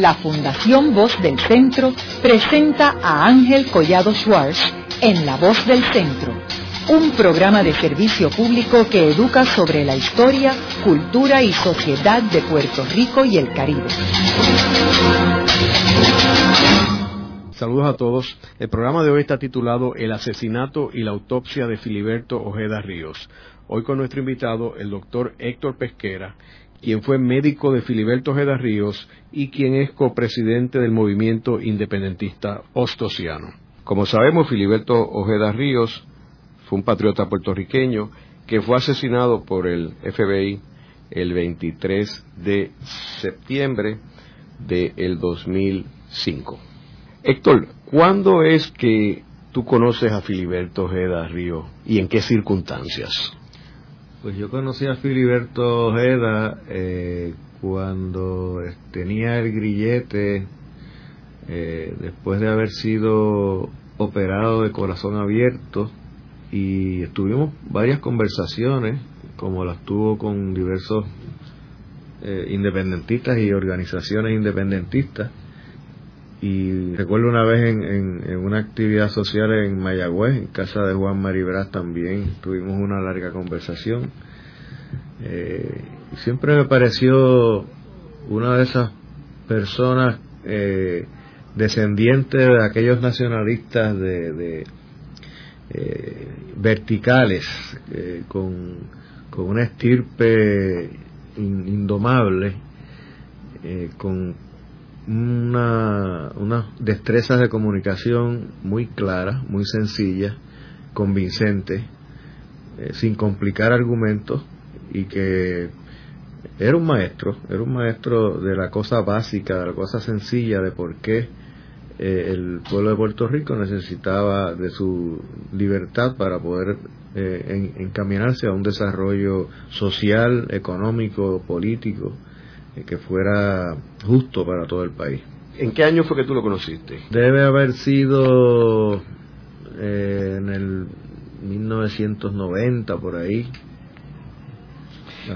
la Fundación Voz del Centro presenta a Ángel Collado Schwartz en La Voz del Centro, un programa de servicio público que educa sobre la historia, cultura y sociedad de Puerto Rico y el Caribe. Saludos a todos. El programa de hoy está titulado El asesinato y la autopsia de Filiberto Ojeda Ríos. Hoy con nuestro invitado, el doctor Héctor Pesquera, quien fue médico de Filiberto Ojeda Ríos y quien es copresidente del movimiento independentista ostosiano. Como sabemos, Filiberto Ojeda Ríos fue un patriota puertorriqueño que fue asesinado por el FBI el 23 de septiembre del 2005. Héctor, ¿cuándo es que tú conoces a Filiberto Ojeda Ríos y en qué circunstancias? Pues yo conocí a Filiberto Ojeda eh, cuando tenía el grillete eh, después de haber sido operado de corazón abierto y estuvimos varias conversaciones como las tuvo con diversos eh, independentistas y organizaciones independentistas y recuerdo una vez en, una actividad social en Mayagüez, en casa de Juan Maribras también, tuvimos una larga conversación. Eh, siempre me pareció una de esas personas eh, descendientes de aquellos nacionalistas de, eh, verticales, con, con, una estirpe indomable, con una, unas destrezas de comunicación muy claras, muy sencillas, convincentes, eh, sin complicar argumentos y que era un maestro, era un maestro de la cosa básica, de la cosa sencilla, de por qué eh, el pueblo de Puerto Rico necesitaba de su libertad para poder eh, encaminarse a un desarrollo social, económico, político, que fuera justo para todo el país. ¿En qué año fue que tú lo conociste? Debe haber sido eh, en el 1990 por ahí.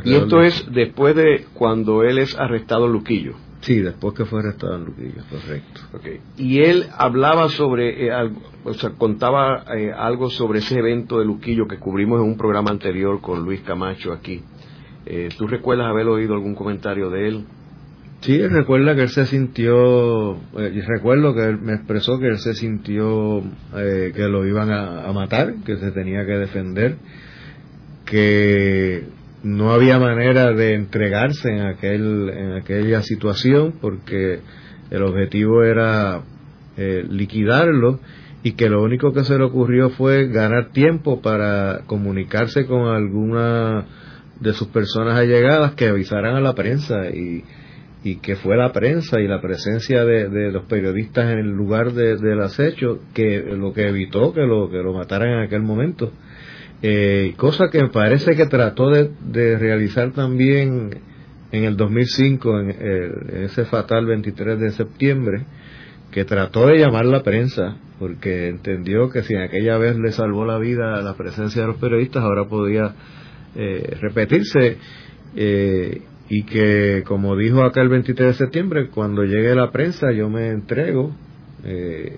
Y esto es después de cuando él es arrestado en Luquillo. Sí, después que fue arrestado en Luquillo, correcto. Okay. Y él hablaba sobre, eh, o sea, contaba eh, algo sobre ese evento de Luquillo que cubrimos en un programa anterior con Luis Camacho aquí. Eh, ¿Tú recuerdas haber oído algún comentario de él? Sí, recuerda que él se sintió, eh, recuerdo que él me expresó que él se sintió eh, que lo iban a, matar, que se tenía que defender, que no había manera de entregarse en, aquel, en aquella situación porque el objetivo era liquidarlo y que lo único que se le ocurrió fue ganar tiempo para comunicarse con alguna de sus personas allegadas que avisaran a la prensa y, y que fue la prensa y la presencia de, los periodistas en el lugar del acecho que lo que evitó que lo que lo mataran en aquel momento. Eh, cosa que me parece que trató de, realizar también en el 2005 en, en, ese fatal 23 de septiembre que trató de llamar la prensa porque entendió que si en aquella vez le salvó la vida la presencia de los periodistas ahora podía eh, repetirse eh, y que, como dijo acá el 23 de septiembre, cuando llegue la prensa yo me entrego, eh,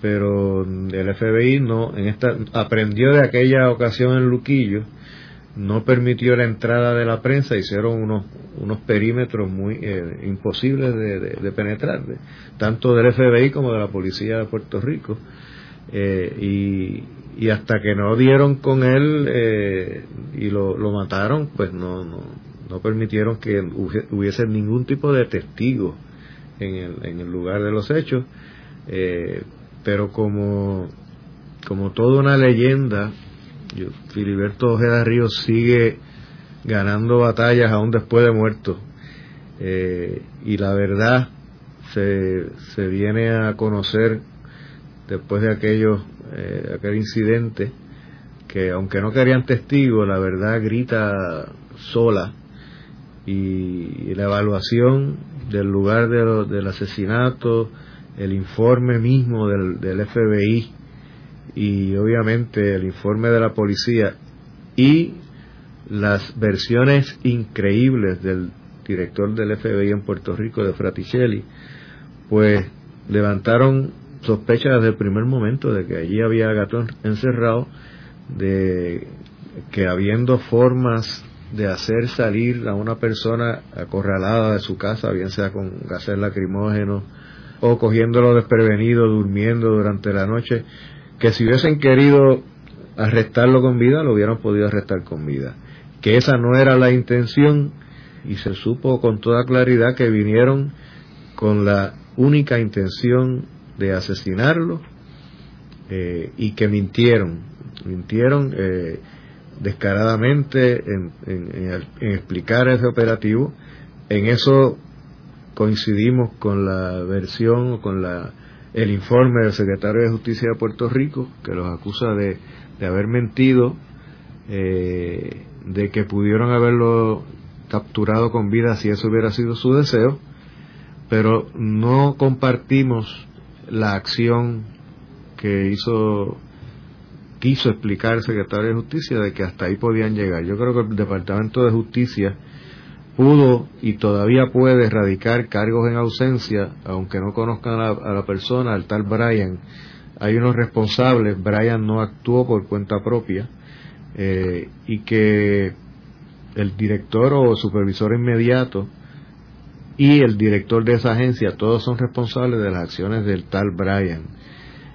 pero el FBI no, en esta, aprendió de aquella ocasión en Luquillo, no permitió la entrada de la prensa, hicieron unos, unos perímetros muy imposibles de, penetrar, tanto del FBI como de la policía de Puerto Rico. Y, y hasta que no dieron con él eh, y lo, lo, mataron, pues no, no, no permitieron que hubiese ningún tipo de testigo en el, en el lugar de los hechos. Eh, pero como, como toda una leyenda, Filiberto Ojeda Ríos sigue ganando batallas aún después de muerto. Eh, y la verdad se, se viene a conocer después de aquellos eh, aquel incidente, que aunque no querían testigos, la verdad grita sola. Y, la evaluación del lugar del asesinato, el informe mismo del, del FBI y obviamente el informe de la policía y las versiones increíbles del director del FBI en Puerto Rico, de Fraticelli, pues levantaron sospechas desde el primer momento de que allí había gato encerrado, de que habiendo formas de hacer salir a una persona acorralada de su casa, bien sea con gases lacrimógenos o cogiéndolo desprevenido, durmiendo durante la noche, que si hubiesen querido arrestarlo con vida, lo hubieran podido arrestar con vida. Que esa no era la intención y se supo con toda claridad que vinieron con la única intención de asesinarlo eh, y que mintieron, mintieron eh, descaradamente en, explicar ese operativo. En eso coincidimos con la versión o con la, el informe del secretario de Justicia de Puerto Rico, que los acusa de, de haber mentido, eh, de que pudieron haberlo capturado con vida si eso hubiera sido su deseo, pero no compartimos la acción que hizo quiso explicar el secretario de Justicia de que hasta ahí podían llegar. Yo creo que el Departamento de Justicia pudo y todavía puede erradicar cargos en ausencia, aunque no conozcan a, la persona, al tal Brian. Hay unos responsables, Brian no actuó por cuenta propia, eh, y que el director o supervisor inmediato y el director de esa agencia, todos son responsables de las acciones del tal Brian.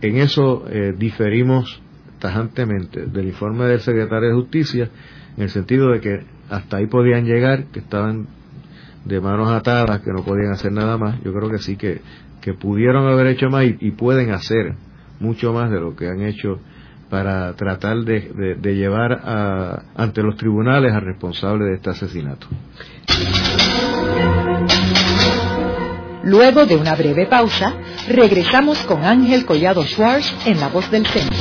En eso eh, diferimos tajantemente del informe del secretario de Justicia, en el sentido de que hasta ahí podían llegar, que estaban de manos atadas, que no podían hacer nada más. Yo creo que sí, que, que pudieron haber hecho más y, pueden hacer mucho más de lo que han hecho para tratar de, llevar a, ante los tribunales al responsable de este asesinato. Luego de una breve pausa, regresamos con Ángel Collado Schwartz en La Voz del Centro.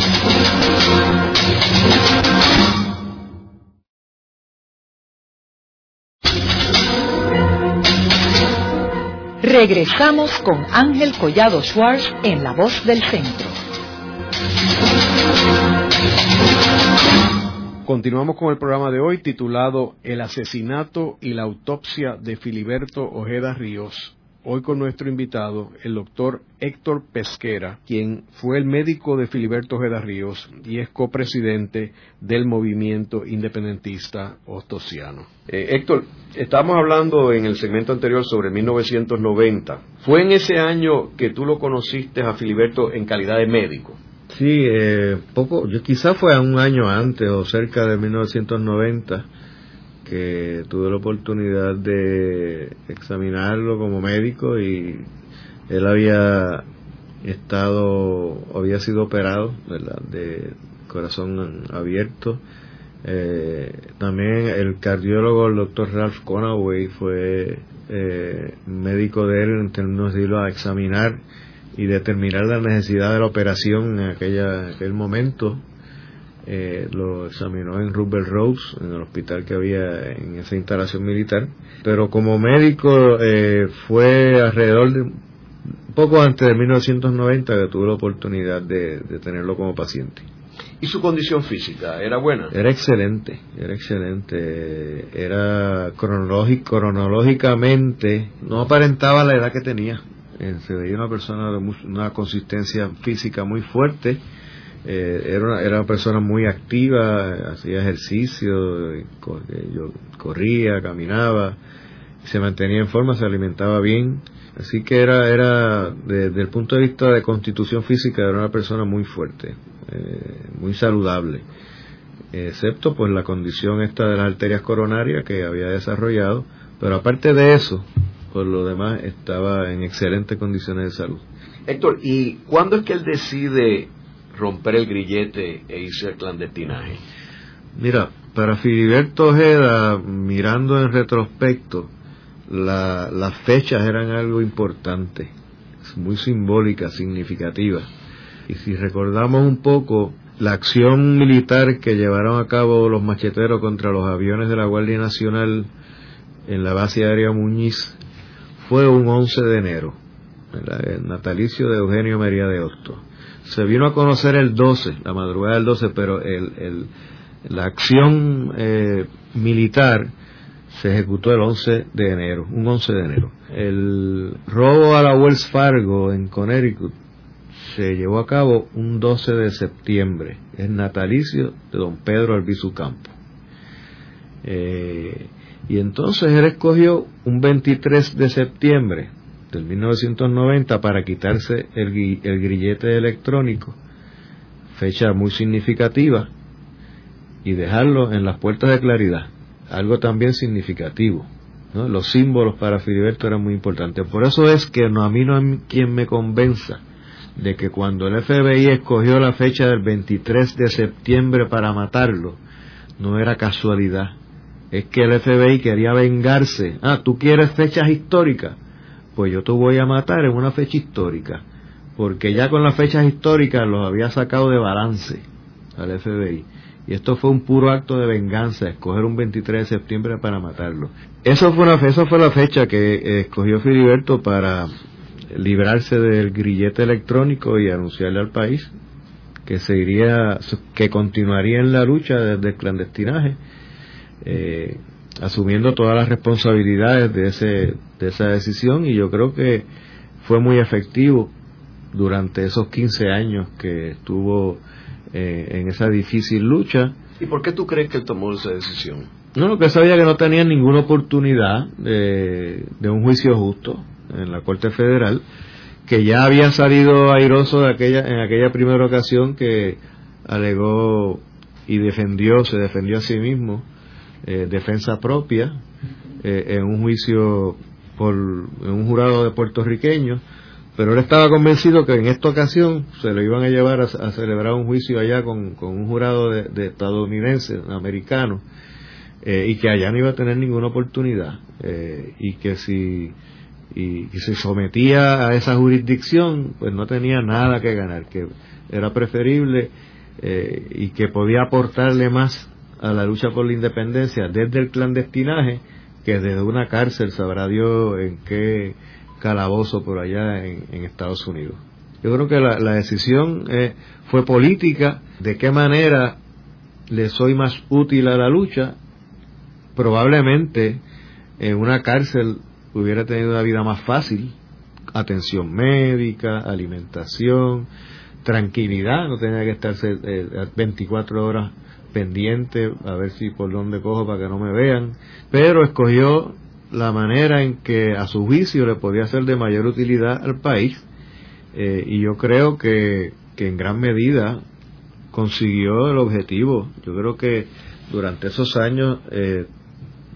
Regresamos con Ángel Collado Schwartz en La Voz del Centro. Continuamos con el programa de hoy titulado El asesinato y la autopsia de Filiberto Ojeda Ríos, hoy con nuestro invitado, el doctor Héctor Pesquera, quien fue el médico de Filiberto Ojeda Ríos y es copresidente del movimiento independentista ostosiano. Eh, Héctor, estábamos hablando en el segmento anterior sobre 1990. ¿Fue en ese año que tú lo conociste a Filiberto en calidad de médico? Sí, eh, poco, yo quizás fue un año antes o cerca de 1990 que tuve la oportunidad de examinarlo como médico y él había estado, había sido operado. De corazón abierto. Eh, también el cardiólogo, el doctor Ralph Conaway, fue eh, médico de él en términos de irlo a examinar y determinar la necesidad de la operación en aquella, aquel momento eh, lo examinó en Rubber Rose, en el hospital que había en esa instalación militar. Pero como médico eh, fue alrededor de poco antes de 1990 que tuve la oportunidad de, tenerlo como paciente. ¿Y su condición física era buena? Era excelente, era excelente. Era cronológicamente, no aparentaba la edad que tenía. Eh, se veía una persona de una consistencia física muy fuerte eh, era, una, era una persona muy activa, hacía ejercicio, yo corría, caminaba, se mantenía en forma, se alimentaba bien, así que era, era desde el punto de vista de constitución física, era una persona muy fuerte, eh, muy saludable, excepto pues la condición esta de las arterias coronarias que había desarrollado, pero aparte de eso, por lo demás estaba en excelentes condiciones de salud. Héctor, ¿y cuándo es que él decide romper el grillete e irse al clandestinaje? Mira, para Filiberto Ojeda, mirando en retrospecto, las fechas eran algo importante, muy simbólica, significativa. Y si recordamos un poco, la acción militar que llevaron a cabo los macheteros contra los aviones de la Guardia Nacional en la base aérea Muñiz fue un 11 de enero, el natalicio de Eugenio María de Hostos se vino a conocer el 12, la madrugada del 12, pero el, el, la acción eh, militar se ejecutó el 11 de enero, un 11 de enero. El robo a la Wells Fargo en Connecticut se llevó a cabo un 12 de septiembre, es natalicio de don Pedro Albizu Campo. Eh, y entonces él escogió un 23 de septiembre del 1990 para quitarse el, el grillete electrónico, fecha muy significativa, y dejarlo en las puertas de claridad, algo también significativo. Los símbolos para Filiberto eran muy importantes. Por eso es que no, a mí no hay quien me convenza de que cuando el FBI escogió la fecha del 23 de septiembre para matarlo, no era casualidad. Es que el FBI quería vengarse. Ah, tú quieres fechas históricas. Pues yo te voy a matar en una fecha histórica. Porque ya con las fechas históricas los había sacado de balance al FBI. Y esto fue un puro acto de venganza, escoger un 23 de septiembre para matarlo. Eso esa fue la fecha que eh, escogió Filiberto para librarse del grillete electrónico y anunciarle al país que se iría, que continuaría en la lucha desde el clandestinaje, eh, asumiendo todas las responsabilidades de, ese, de esa decisión y yo creo que fue muy efectivo durante esos 15 años que estuvo eh, en esa difícil lucha. ¿Y por qué tú crees que él tomó esa decisión? No, lo que sabía que no tenía ninguna oportunidad de, de un juicio justo, en la Corte Federal, que ya había salido airoso de aquella, en aquella primera ocasión que alegó y defendió, se defendió a sí mismo, eh, defensa propia, eh, en un juicio por en un jurado de puertorriqueños, pero él estaba convencido que en esta ocasión se lo iban a llevar a, celebrar un juicio allá con, con un jurado de, de estadounidense, americano, eh, y que allá no iba a tener ninguna oportunidad, y que si y, se sometía a esa jurisdicción, pues no tenía nada que ganar, que era preferible eh, y que podía aportarle más a la lucha por la independencia desde el clandestinaje que desde una cárcel, sabrá Dios en qué calabozo por allá en, Estados Unidos. Yo creo que la, decisión eh, fue política, de qué manera le soy más útil a la lucha, probablemente en una cárcel hubiera tenido una vida más fácil, atención médica, alimentación, tranquilidad, no tenía que estarse 24 eh, horas pendiente a ver si por dónde cojo para que no me vean, pero escogió la manera en que a su juicio le podía ser de mayor utilidad al país eh, y yo creo que, que en gran medida consiguió el objetivo. Yo creo que durante esos años eh,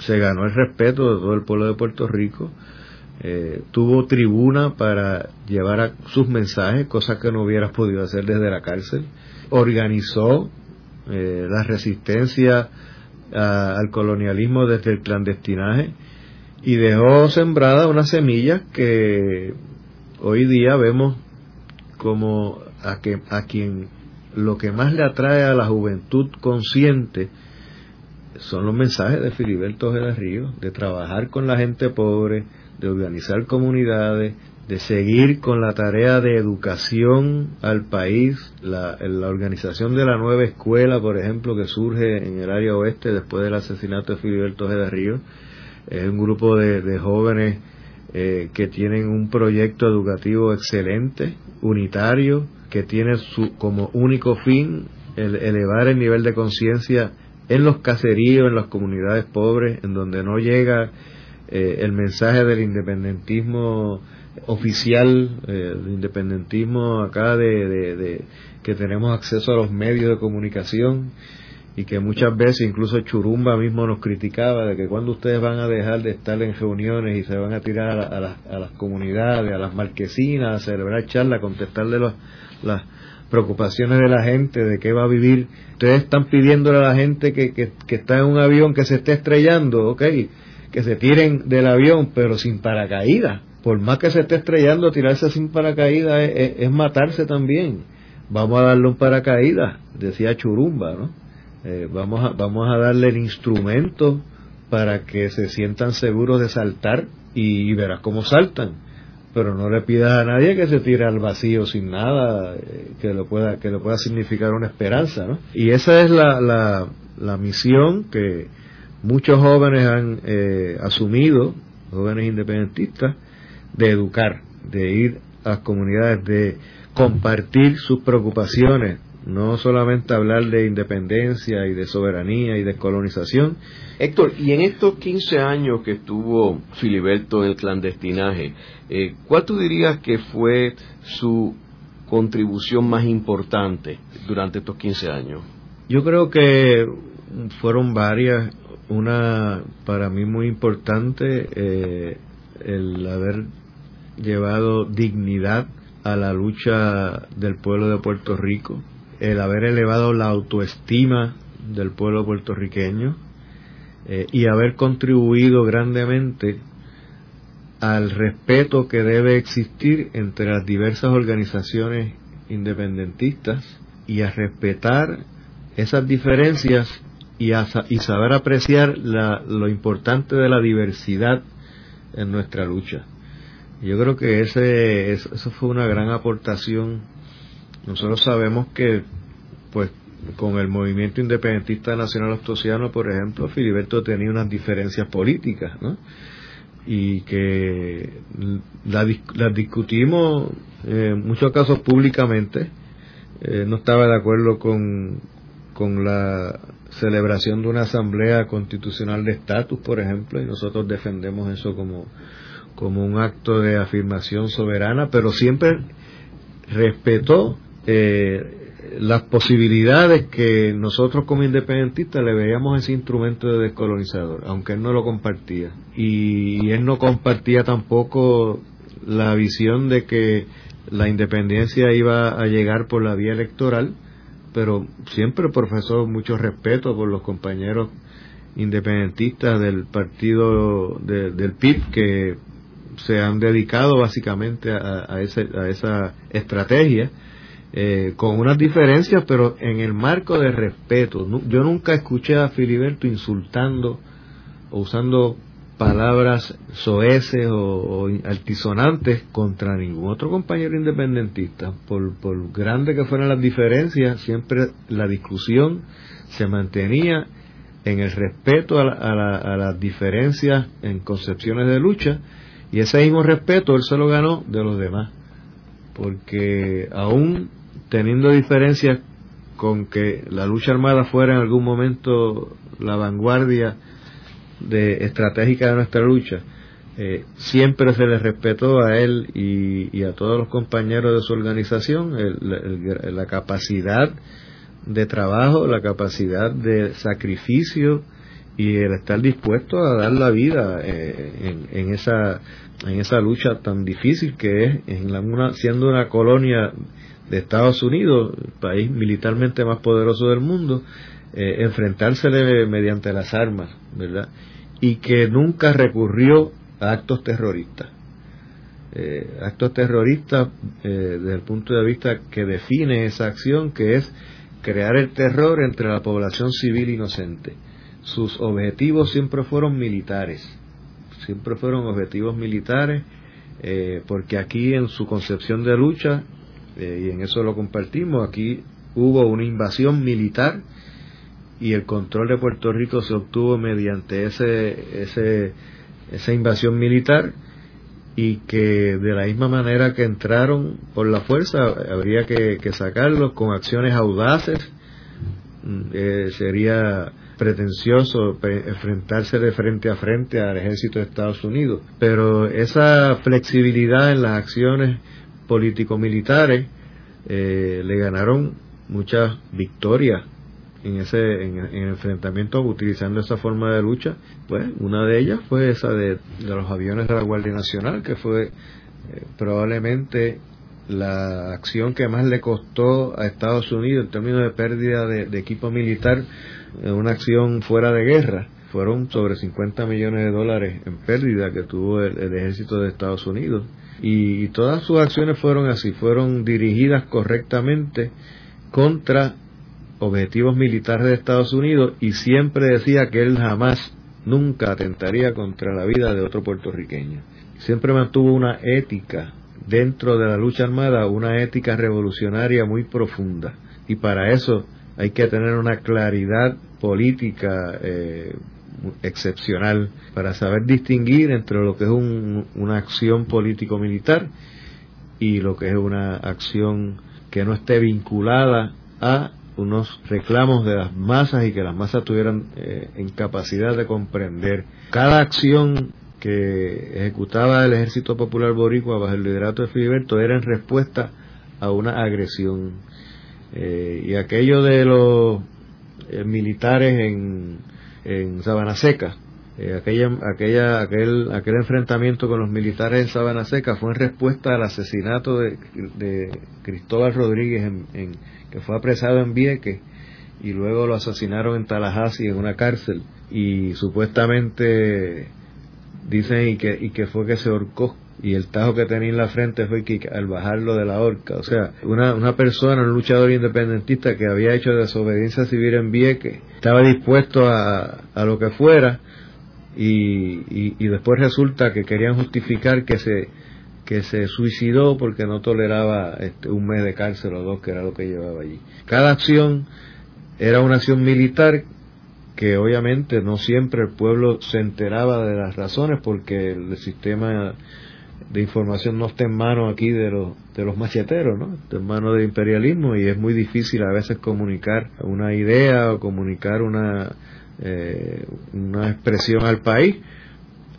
se ganó el respeto de todo el pueblo de Puerto Rico, eh, tuvo tribuna para llevar a sus mensajes, cosas que no hubiera podido hacer desde la cárcel, organizó eh, la resistencia al colonialismo desde el clandestinaje y dejó sembrada una semilla que hoy día vemos como a, que, a quien lo que más le atrae a la juventud consciente son los mensajes de Filiberto Ríos, de trabajar con la gente pobre, de organizar comunidades, de seguir con la tarea de educación al país, la, la, organización de la nueva escuela, por ejemplo, que surge en el área oeste después del asesinato de Filiberto Ojeda Ríos, es un grupo de, jóvenes eh, que tienen un proyecto educativo excelente, unitario, que tiene su, como único fin el elevar el nivel de conciencia en los caseríos, en las comunidades pobres, en donde no llega eh, el mensaje del independentismo oficial, eh, el independentismo acá de, que tenemos acceso a los medios de comunicación y que muchas veces incluso Churumba mismo nos criticaba de que cuando ustedes van a dejar de estar en reuniones y se van a tirar a, a las comunidades, a las marquesinas, a celebrar charlas, a contestarle las preocupaciones de la gente, de qué va a vivir. Ustedes están pidiéndole a la gente que, que, está en un avión que se esté estrellando, ok, que se tiren del avión, pero sin paracaídas. Por más que se esté estrellando, tirarse sin paracaídas es, matarse también. Vamos a darle un paracaídas, decía Churumba, ¿no? Eh, vamos, a, vamos a darle el instrumento para que se sientan seguros de saltar y verás cómo saltan pero no le pidas a nadie que se tire al vacío sin nada eh, que lo pueda que lo pueda significar una esperanza ¿no? y esa es la, la, la misión que muchos jóvenes han eh, asumido, jóvenes independentistas, de educar, de ir a las comunidades, de compartir sus preocupaciones, no solamente hablar de independencia y de soberanía y de colonización. Héctor, y en estos 15 años que estuvo Filiberto en el clandestinaje, eh, ¿cuál tú dirías que fue su contribución más importante durante estos 15 años? Yo creo que fueron varias. Una para mí muy importante, eh, el haber llevado dignidad a la lucha del pueblo de Puerto Rico, el haber elevado la autoestima del pueblo puertorriqueño eh, y haber contribuido grandemente al respeto que debe existir entre las diversas organizaciones independentistas y a respetar esas diferencias y, a, y saber apreciar la, lo importante de la diversidad en nuestra lucha. Yo creo que ese, eso fue una gran aportación. Nosotros sabemos que, pues, con el movimiento independentista nacional ostosiano, por ejemplo, Filiberto tenía unas diferencias políticas, ¿no? Y que las la discutimos en muchos casos públicamente. Eh, no estaba de acuerdo con, con la celebración de una asamblea constitucional de estatus, por ejemplo, y nosotros defendemos eso como como un acto de afirmación soberana, pero siempre respetó eh, las posibilidades que nosotros como independentistas le veíamos ese instrumento de descolonizador, aunque él no lo compartía. Y él no compartía tampoco la visión de que la independencia iba a llegar por la vía electoral, pero siempre profesó mucho respeto por los compañeros independentistas del partido del PIB que se han dedicado básicamente a, a, esa estrategia, eh, con unas diferencias, pero en el marco de respeto. Yo nunca escuché a Filiberto insultando o usando palabras soeces o, altisonantes contra ningún otro compañero independentista. Por, por grande que fueran las diferencias, siempre la discusión se mantenía en el respeto a, a las diferencias en concepciones de lucha y ese mismo respeto él se lo ganó de los demás, porque aún teniendo diferencias con que la lucha armada fuera en algún momento la vanguardia de estratégica de nuestra lucha, eh, siempre se le respetó a él y, a todos los compañeros de su organización la capacidad de trabajo, la capacidad de sacrificio, y el estar dispuesto a dar la vida eh, en, esa en esa lucha tan difícil que es en una, siendo una colonia de Estados Unidos, el país militarmente más poderoso del mundo, eh, enfrentársele mediante las armas, ¿verdad? Y que nunca recurrió a actos terroristas. Eh, actos terroristas desde el punto de vista que define esa acción, que es crear el terror entre la población civil inocente sus objetivos siempre fueron militares, siempre fueron objetivos militares, eh, porque aquí en su concepción de lucha, eh, y en eso lo compartimos, aquí hubo una invasión militar y el control de Puerto Rico se obtuvo mediante ese, ese, esa invasión militar y que de la misma manera que entraron por la fuerza habría que, sacarlos con acciones audaces. Mm, eh, sería pretencioso enfrentarse de frente a frente al ejército de Estados Unidos, pero esa flexibilidad en las acciones político-militares eh, le ganaron muchas victorias en ese en, enfrentamiento utilizando esa forma de lucha. Pues una de ellas fue esa de, los aviones de la Guardia Nacional que fue eh, probablemente la acción que más le costó a Estados Unidos en términos de pérdida de equipo militar una acción fuera de guerra. Fueron sobre 50 millones de dólares en pérdida que tuvo el, ejército de Estados Unidos. Y, todas sus acciones fueron así, fueron dirigidas correctamente contra objetivos militares de Estados Unidos y siempre decía que él jamás, nunca atentaría contra la vida de otro puertorriqueño. Siempre mantuvo una ética dentro de la lucha armada, una ética revolucionaria muy profunda. Y para eso hay que tener una claridad política eh, excepcional para saber distinguir entre lo que es una acción político-militar y lo que es una acción que no esté vinculada a unos reclamos de las masas y que las masas tuvieran eh, capacidad de comprender. Cada acción que ejecutaba el Ejército Popular Boricua bajo el liderato de Filiberto era en respuesta a una agresión. Eh, y aquello de los eh, militares en, en Sabana Seca, eh, aquella, aquella, aquel, aquel enfrentamiento con los militares en Sabana Seca fue en respuesta al asesinato de, de Cristóbal Rodríguez, en, que fue apresado en Vieques y luego lo asesinaron en Tallahassee en una cárcel. Y supuestamente dicen y que, y que fue que se ahorcó y el tajo que tenía en la frente fue que al bajarlo de la horca, o sea, una, una persona, un luchador independentista que había hecho desobediencia civil en Vieques, estaba dispuesto a, a lo que fuera y, y, después resulta que querían justificar que se que se suicidó porque no toleraba este, un mes de cárcel o dos, que era lo que llevaba allí. Cada acción era una acción militar que obviamente no siempre el pueblo se enteraba de las razones porque el sistema de información no está en manos aquí de los, de los macheteros, ¿no? Está en manos del imperialismo y es muy difícil a veces comunicar una idea o comunicar una, eh, una expresión al país,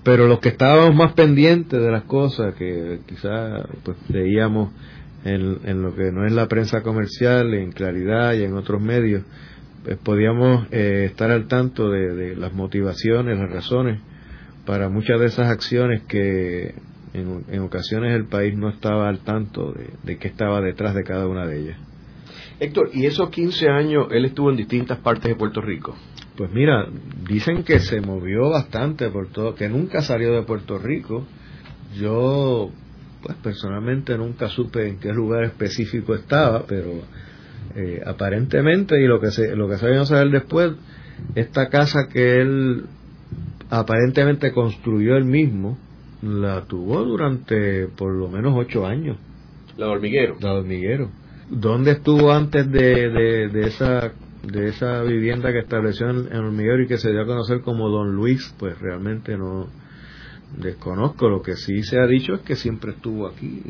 pero los que estábamos más pendientes de las cosas que quizás pues leíamos en, en, lo que no es la prensa comercial, en Claridad y en otros medios, pues podíamos eh, estar al tanto de, de, las motivaciones, las razones para muchas de esas acciones que en, en ocasiones el país no estaba al tanto de, de qué estaba detrás de cada una de ellas. Héctor, ¿y esos 15 años él estuvo en distintas partes de Puerto Rico? Pues mira, dicen que se movió bastante por todo, que nunca salió de Puerto Rico. Yo, pues personalmente nunca supe en qué lugar específico estaba, pero eh, aparentemente, y lo que se, lo que sabíamos saber después, esta casa que él aparentemente construyó él mismo, la tuvo durante por lo menos ocho años. La hormiguero. La hormiguero. ¿Dónde estuvo antes de, de, de esa de esa vivienda que estableció en, Hormiguero y que se dio a conocer como Don Luis, pues realmente no desconozco. Lo que sí se ha dicho es que siempre estuvo aquí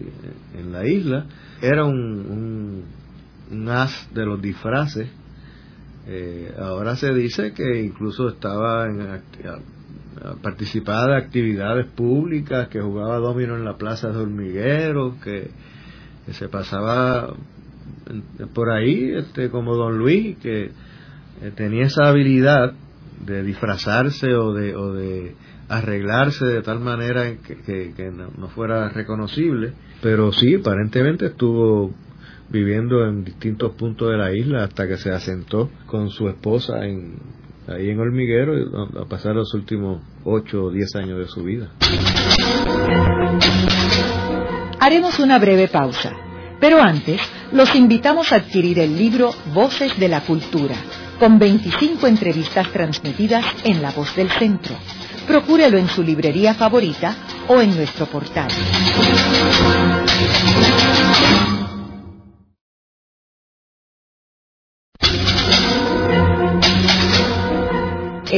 en la isla. Era un, un, as de los disfraces. Eh, ahora se dice que incluso estaba en, participaba de actividades públicas, que jugaba domino en la plaza de Hormiguero, que se pasaba por ahí, este, como Don Luis, que eh, tenía esa habilidad de disfrazarse o de, o de arreglarse de tal manera que, que, no, fuera reconocible, pero sí, aparentemente estuvo viviendo en distintos puntos de la isla hasta que se asentó con su esposa en, ahí en Hormiguero a pasar los últimos 8 o 10 años de su vida. Haremos una breve pausa. Pero antes, los invitamos a adquirir el libro Voces de la Cultura, con 25 entrevistas transmitidas en La Voz del Centro. Procúrelo en su librería favorita o en nuestro portal.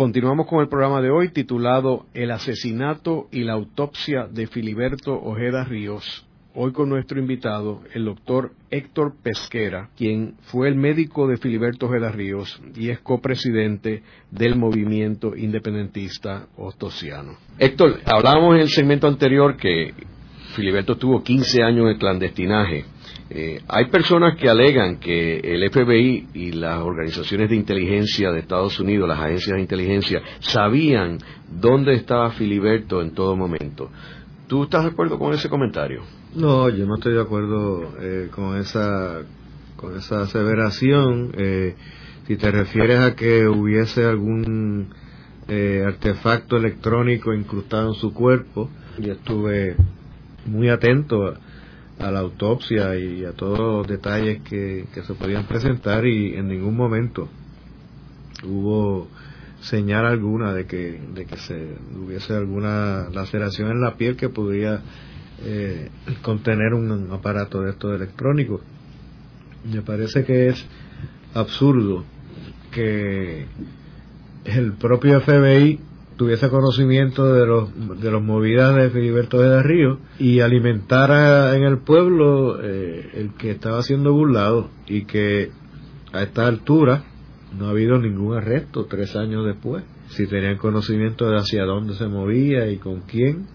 Continuamos con el programa de hoy titulado El asesinato y la autopsia de Filiberto Ojeda Ríos, hoy con nuestro invitado, el doctor Héctor Pesquera, quien fue el médico de Filiberto Ojeda Ríos y es copresidente del movimiento independentista ostosiano. Héctor, hablábamos en el segmento anterior que Filiberto tuvo 15 años de clandestinaje. Eh, hay personas que alegan que el FBI y las organizaciones de inteligencia de Estados Unidos, las agencias de inteligencia, sabían dónde estaba Filiberto en todo momento. ¿Tú estás de acuerdo con ese comentario? No, yo no estoy de acuerdo eh, con esa con esa aseveración. Eh, si te refieres a que hubiese algún eh, artefacto electrónico incrustado en su cuerpo, yo estuve muy atento a la autopsia y a todos los detalles que, que se podían presentar y en ningún momento hubo señal alguna de que, de que se hubiese alguna laceración en la piel que podría eh, contener un aparato de estos electrónicos. Me parece que es absurdo que el propio FBI tuviese conocimiento de los de los movidas de Filiberto de Río y alimentara en el pueblo eh, el que estaba siendo burlado y que a esta altura no ha habido ningún arresto tres años después. Si tenían conocimiento de hacia dónde se movía y con quién,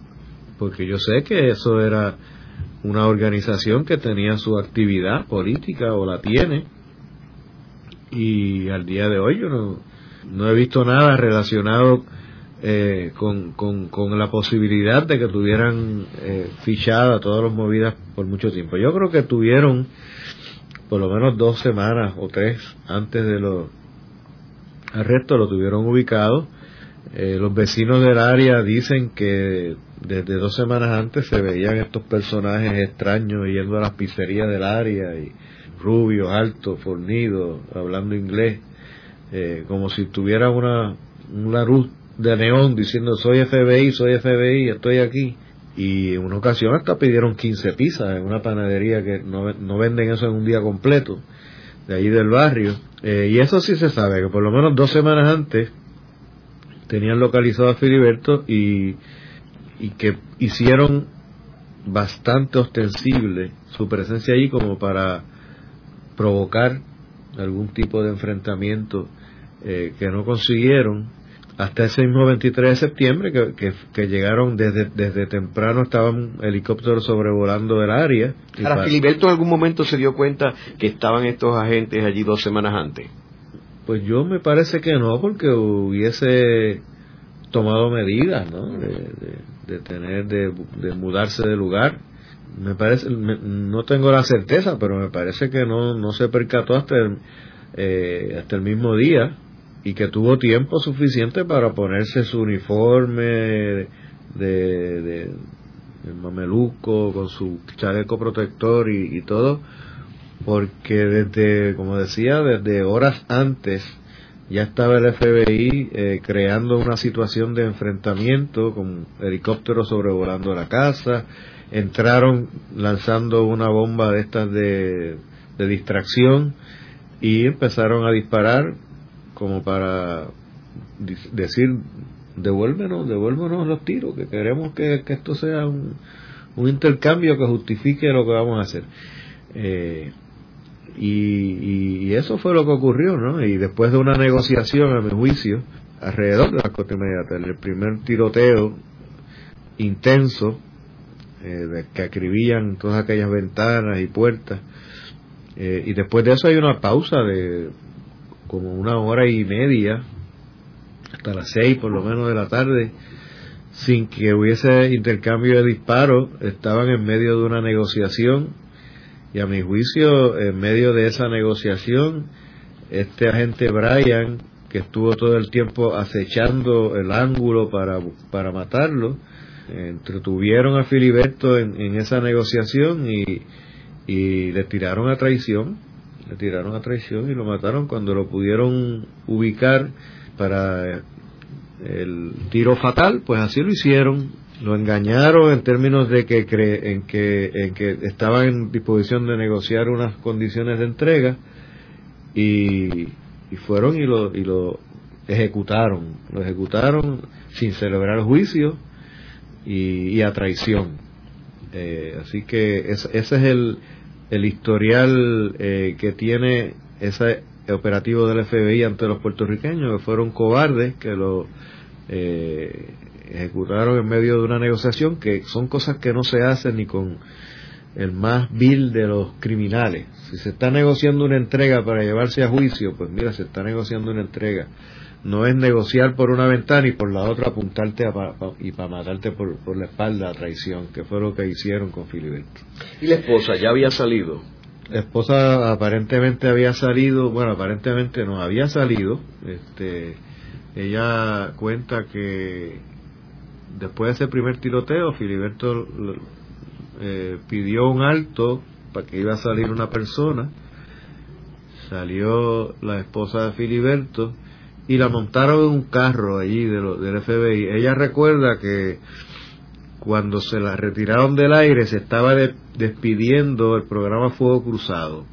porque yo sé que eso era una organización que tenía su actividad política o la tiene y al día de hoy yo no, no he visto nada relacionado eh, con, con, la posibilidad de que tuvieran eh, fichada todas las movidas por mucho tiempo. Yo creo que tuvieron por lo menos dos semanas o tres antes de los arresto lo tuvieron ubicado. Eh, los vecinos del área dicen que desde dos semanas antes se veían estos personajes extraños yendo a las pizzerías del área y rubios, altos, fornidos, hablando inglés, eh, como si tuviera una, luz de neón diciendo soy FBI, soy FBI, estoy aquí. Y en una ocasión hasta pidieron 15 pizzas en una panadería que no, no venden eso en un día completo de ahí del barrio. Eh, y eso sí se sabe, que por lo menos dos semanas antes tenían localizado a Filiberto y, y que hicieron bastante ostensible su presencia allí como para provocar algún tipo de enfrentamiento eh, que no consiguieron hasta ese mismo 23 de septiembre que, que, llegaron desde, desde temprano estaban helicópteros sobrevolando el área. Ahora, Filiberto en algún momento se dio cuenta que estaban estos agentes allí dos semanas antes. Pues yo me parece que no, porque hubiese tomado medidas, ¿no? De, tener, de, mudarse de lugar. Me parece, no tengo la certeza, pero me parece que no, no se percató hasta eh, hasta el mismo día y que tuvo tiempo suficiente para ponerse su uniforme de, mameluco con su chaleco protector y, todo porque desde como decía desde horas antes ya estaba el FBI eh, creando una situación de enfrentamiento con helicópteros sobrevolando la casa entraron lanzando una bomba de estas de distracción y empezaron a disparar como para decir, devuélvenos, devuélvenos los tiros, que queremos que, esto sea un, intercambio que justifique lo que vamos a hacer. Eh, y, eso fue lo que ocurrió, ¿no? Y después de una negociación, a mi juicio, alrededor de las costas inmediatas, el primer tiroteo intenso, eh, de que acribillan todas aquellas ventanas y puertas, eh, y después de eso hay una pausa de como una hora y media, hasta las seis por lo menos de la tarde, sin que hubiese intercambio de disparos, estaban en medio de una negociación. Y a mi juicio, en medio de esa negociación, este agente Brian, que estuvo todo el tiempo acechando el ángulo para, para matarlo, entretuvieron a Filiberto en, en esa negociación y, y le tiraron a traición le tiraron a traición y lo mataron cuando lo pudieron ubicar para el tiro fatal, pues así lo hicieron, lo engañaron en términos de que en que en que estaba en disposición de negociar unas condiciones de entrega y, y fueron y lo y lo ejecutaron, lo ejecutaron sin celebrar juicio y, y a traición. Eh, así que ese es el el historial eh, que tiene ese operativo del FBI ante los puertorriqueños, que fueron cobardes, que lo eh, ejecutaron en medio de una negociación, que son cosas que no se hacen ni con el más vil de los criminales. Si se está negociando una entrega para llevarse a juicio, pues mira, se está negociando una entrega no es negociar por una ventana y por la otra apuntarte y para matarte por, por, la espalda a traición, que fue lo que hicieron con Filiberto. ¿Y la esposa ya había salido? La esposa aparentemente había salido, bueno, aparentemente no había salido. Este, ella cuenta que después de ese primer tiroteo, Filiberto eh, pidió un alto para que iba a salir una persona, salió la esposa de Filiberto y la montaron en un carro allí de del FBI. Ella recuerda que cuando se la retiraron del aire se estaba despidiendo el programa Fuego Cruzado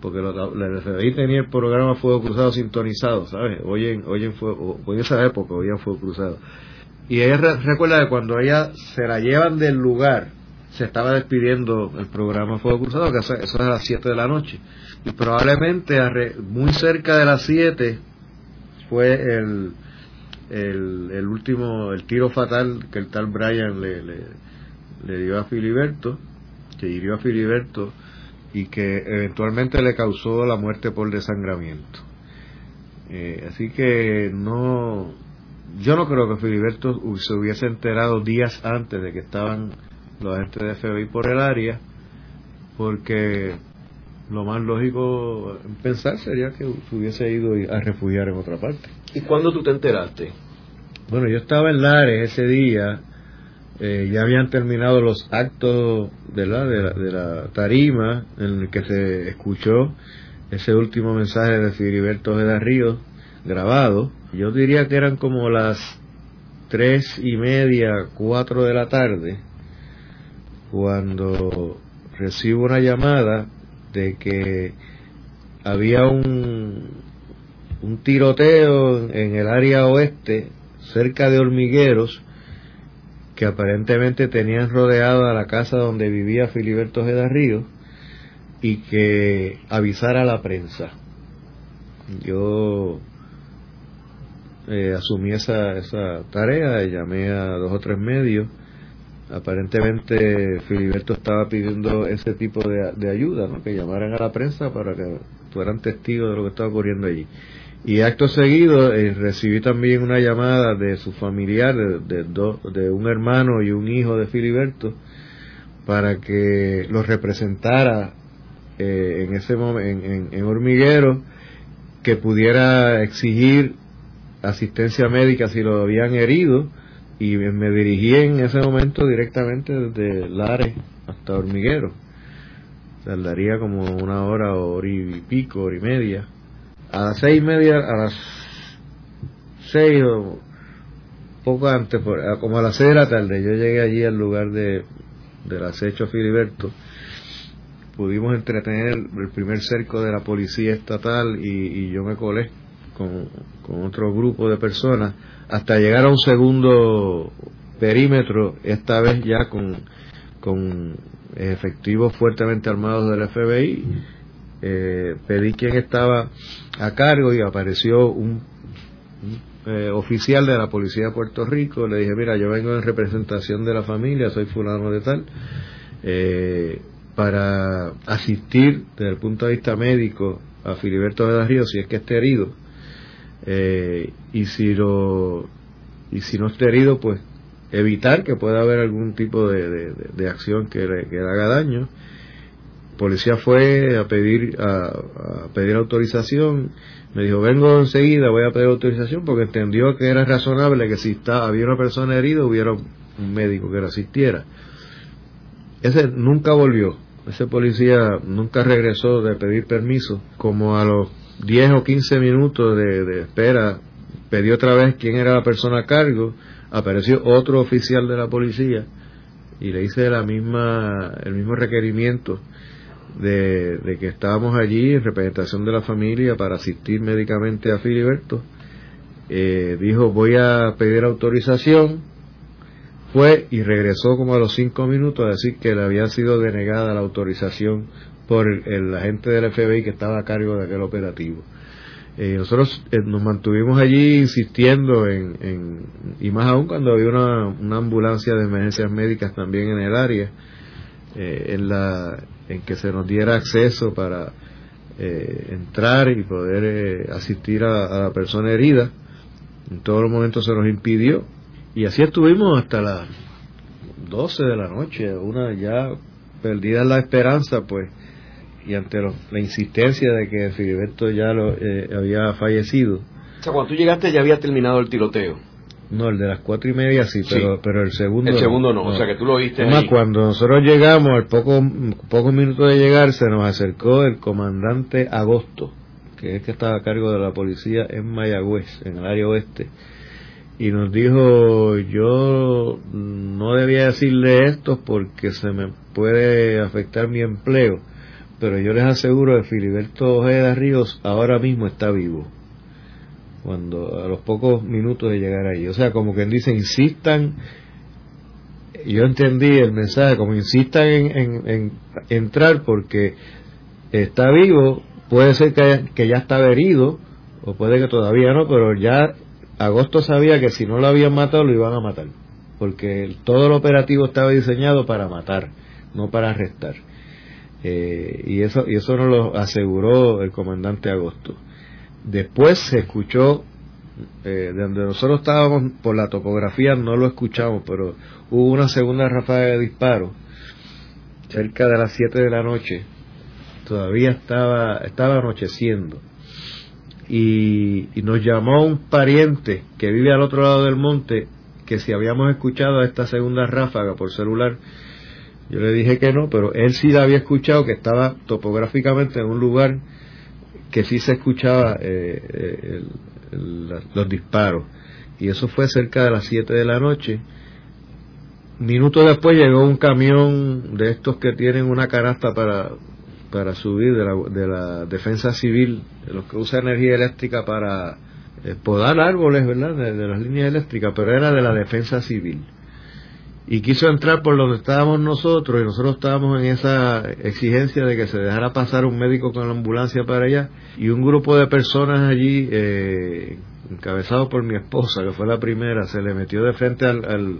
porque la FBI tenía el programa Fuego Cruzado sintonizado, ¿sabes? Oyen, oyen fuego, en esa época oían Fuego Cruzado. Y ella recuerda que cuando ella se la llevan del lugar, se estaba despidiendo el programa Fuego Cruzado, que eso, es a las 7 de la noche. Y probablemente muy cerca de las 7 fue el, el, último, el tiro fatal que el tal Brian le, le, dio a Filiberto, que hirió a Filiberto y que eventualmente le causó la muerte por desangramiento. Eh, así que no, yo no creo que Filiberto se hubiese enterado días antes de que estaban los agentes de FBI por el área, porque lo más lógico pensar sería que se hubiese ido a refugiar en otra parte. ¿Y cuándo tú te enteraste? Bueno, yo estaba en Lares ese día eh, ya habían terminado los actos de la, de la, tarima en el que se escuchó ese último mensaje de Filiberto Ojeda Ríos grabado. Yo diría que eran como las tres y media, cuatro de la tarde, cuando recibo una llamada de que había un, un tiroteo en el área oeste, cerca de Hormigueros, que aparentemente tenían rodeada la casa donde vivía Filiberto Ojeda Ríos y que avisara a la prensa. Yo eh, asumí esa, esa tarea, llamé a dos o tres medios. Aparentemente Filiberto estaba pidiendo ese tipo de, de ayuda, ¿no? que llamaran a la prensa para que fueran testigos de lo que estaba ocurriendo allí. Y acto seguido eh, recibí también una llamada de su familiar, de, de, un hermano y un hijo de Filiberto, para que los representara eh, en ese momento en, en, Hormiguero, que pudiera exigir asistencia médica si lo habían herido, y me dirigí en ese momento directamente desde Lares hasta Hormiguero. Tardaría como una hora, hora y pico, hora y media a las seis y media, a las seis o poco antes, como a las seis de la tarde, yo llegué allí al lugar de, del acecho Filiberto. Pudimos entretener el primer cerco de la policía estatal y, yo me colé con, con otro grupo de personas hasta llegar a un segundo perímetro, esta vez ya con, con efectivos fuertemente armados del FBI eh, pedí quién estaba a cargo y apareció un, eh, oficial de la policía de Puerto Rico. Le dije, mira, yo vengo en representación de la familia, soy fulano de tal, eh, para asistir desde el punto de vista médico a Filiberto de Ríos si es que esté herido. Y si lo y si no esté herido, pues evitar que pueda haber algún tipo de, acción que le, que le haga daño. Policía fue a pedir a, pedir autorización. Me dijo vengo enseguida voy a pedir autorización porque entendió que era razonable que si está, había una persona herida hubiera un médico que la asistiera. Ese nunca volvió. Ese policía nunca regresó de pedir permiso como a los 10 o 15 minutos de, de espera pidió otra vez quién era la persona a cargo apareció otro oficial de la policía y le hice la misma el mismo requerimiento de, que estábamos allí en representación de la familia para asistir médicamente a Filiberto. Eh, dijo voy a pedir autorización, fue y regresó como a los cinco minutos a decir que le había sido denegada la autorización por el, agente del FBI que estaba a cargo de aquel operativo. Eh, nosotros eh, nos mantuvimos allí insistiendo en, en, y más aún cuando había una, una ambulancia de emergencias médicas también en el área, en la en que se nos diera acceso para eh, entrar y poder eh, asistir a, la persona herida. En todos los momentos se nos impidió. Y así estuvimos hasta las 12 de la noche, una ya perdida la esperanza, pues, y ante la insistencia de que Filiberto ya lo, eh, había fallecido. O sea, cuando tú llegaste ya había terminado el tiroteo. No, el de las cuatro y media sí, pero, pero el segundo El segundo no, o sea que tú lo oíste Además, ahí. cuando nosotros llegamos, al poco, pocos minutos de llegar, se nos acercó el comandante Agosto, que es que estaba a cargo de la policía en Mayagüez, en el área oeste, y nos dijo, yo no debía decirle esto porque se me puede afectar mi empleo, pero yo les aseguro que Filiberto Ojeda Ríos ahora mismo está vivo cuando a los pocos minutos de llegar ahí. O sea, como quien dice, insistan, yo entendí el mensaje, como insistan en, en, entrar porque está vivo, puede ser que, que ya estaba herido, o puede que todavía no, pero ya Agosto sabía que si no lo habían matado lo iban a matar, porque todo el operativo estaba diseñado para matar, no para arrestar. Eh, y eso y eso nos lo aseguró el comandante Agosto. Después se escuchó, eh, de donde nosotros estábamos, por la topografía no lo escuchamos, pero hubo una segunda ráfaga de disparo, cerca de las 7 de la noche, todavía estaba, estaba anocheciendo. Y, y nos llamó un pariente que vive al otro lado del monte, que si habíamos escuchado esta segunda ráfaga por celular, yo le dije que no, pero él sí la había escuchado, que estaba topográficamente en un lugar que sí se escuchaba eh, el, el, los disparos. Y eso fue cerca de las 7 de la noche. Minutos después llegó un camión de estos que tienen una canasta para, para subir de la, de la defensa civil, de los que usa energía eléctrica para eh, podar árboles, ¿verdad? De las líneas eléctricas, pero era de la defensa civil y quiso entrar por donde estábamos nosotros y nosotros estábamos en esa exigencia de que se dejara pasar un médico con la ambulancia para allá y un grupo de personas allí eh, encabezado por mi esposa que fue la primera se le metió de frente al, al,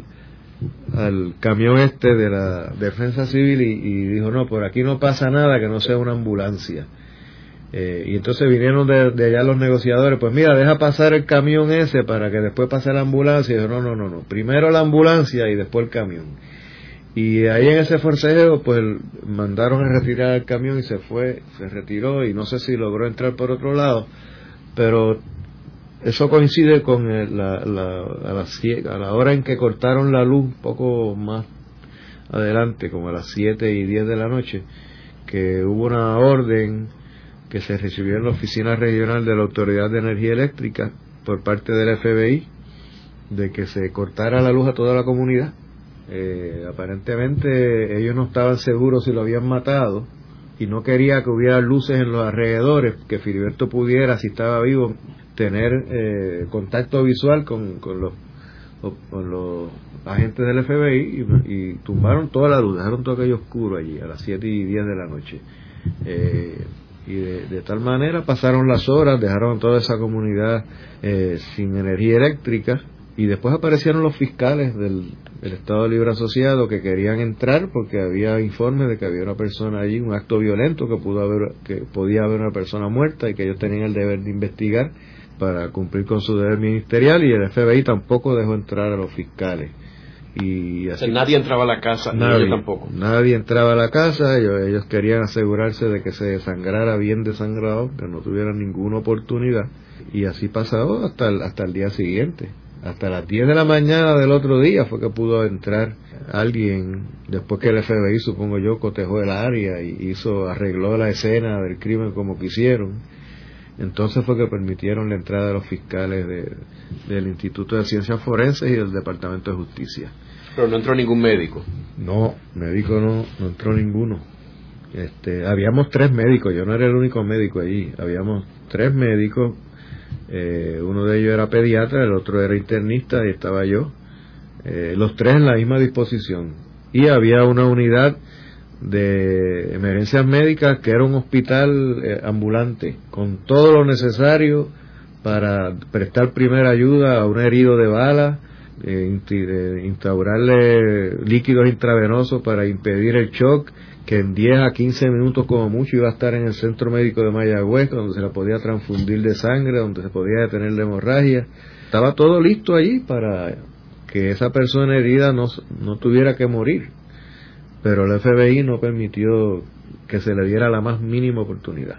al camión este de la defensa civil y, y, dijo no por aquí no pasa nada que no sea una ambulancia eh, y entonces vinieron de, allá los negociadores, pues mira, deja pasar el camión ese para que después pase la ambulancia. Y dijo, no, no, no, no, primero la ambulancia y después el camión. Y ahí en ese forcejeo, pues mandaron a retirar el camión y se fue, se retiró y no sé si logró entrar por otro lado, pero eso coincide con el, la, la, a, a la hora en que cortaron la luz, poco más adelante, como a las 7 y 10 de la noche, que hubo una orden que se recibió en la oficina regional de la Autoridad de Energía Eléctrica por parte del FBI de que se cortara la luz a toda la comunidad. Eh, aparentemente ellos no estaban seguros si lo habían matado y no quería que hubiera luces en los alrededores, que Filiberto pudiera, si estaba vivo, tener eh, contacto visual con, con, los, con los agentes del FBI y, tumbaron toda la luz, dejaron todo aquello oscuro allí a las 7 y 10 de la noche. Eh, y de, tal manera pasaron las horas, dejaron toda esa comunidad eh, sin energía eléctrica y después aparecieron los fiscales del, del, Estado Libre Asociado que querían entrar porque había informes de que había una persona allí, un acto violento que pudo haber, que podía haber una persona muerta y que ellos tenían el deber de investigar para cumplir con su deber ministerial y el FBI tampoco dejó entrar a los fiscales y así, o sea, nadie entraba a la casa nadie, yo tampoco. nadie entraba a la casa ellos, ellos, querían asegurarse de que se desangrara bien desangrado que no tuvieran ninguna oportunidad y así pasó hasta el, hasta el día siguiente. Hasta las 10 de la mañana del otro día fue que pudo entrar alguien después que el FBI supongo yo cotejó el área y hizo arregló la escena del crimen como quisieron. Entonces fue que permitieron la entrada de los fiscales de, del Instituto de Ciencias Forenses y del Departamento de Justicia. Pero no entró ningún médico. No, médico no, no entró ninguno. Este, habíamos tres médicos, yo no era el único médico allí, habíamos tres médicos, eh, uno de ellos era pediatra, el otro era internista y estaba yo, eh, los tres en la misma disposición. Y había una unidad de emergencias médicas que era un hospital eh, ambulante con todo lo necesario para prestar primera ayuda a un herido de bala, eh, instaurarle líquidos intravenosos para impedir el shock, que en 10 a 15 minutos como mucho iba a estar en el centro médico de Mayagüez, donde se la podía transfundir de sangre, donde se podía detener la hemorragia. Estaba todo listo allí para que esa persona herida no, no tuviera que morir pero el FBI no permitió que se le diera la más mínima oportunidad.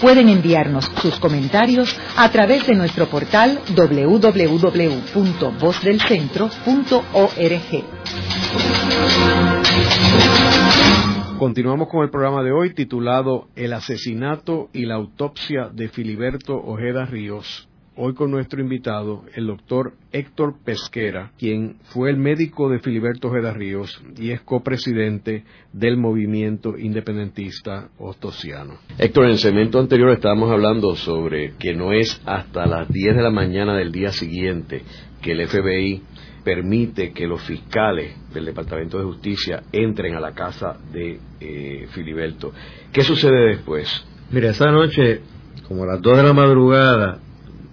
Pueden enviarnos sus comentarios a través de nuestro portal www.vozdelcentro.org. Continuamos con el programa de hoy titulado El asesinato y la autopsia de Filiberto Ojeda Ríos, hoy con nuestro invitado, el doctor Héctor Pesquera, quien fue el médico de Filiberto Ojeda Ríos y es copresidente del movimiento independentista ostosiano. Héctor, en el segmento anterior estábamos hablando sobre que no es hasta las 10 de la mañana del día siguiente que el FBI permite que los fiscales del Departamento de Justicia entren a la casa de eh, Filiberto. ¿Qué sucede después? Mira, esa noche, como a las 2 de la madrugada,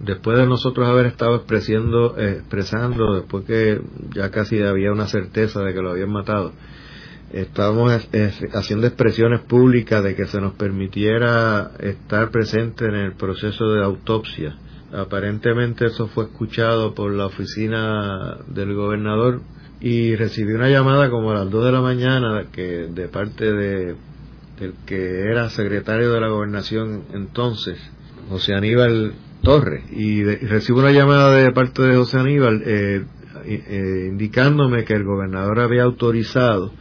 después de nosotros haber estado expresando, eh, expresando, después que ya casi había una certeza de que lo habían matado, estábamos haciendo expresiones públicas de que se nos permitiera estar presente en el proceso de autopsia. Aparentemente eso fue escuchado por la oficina del gobernador y recibí una llamada como a las 2 de la mañana que de parte de del que era secretario de la gobernación entonces, José Aníbal Torres y, recibo una llamada de parte de José Aníbal eh, eh, indicándome que el gobernador había autorizado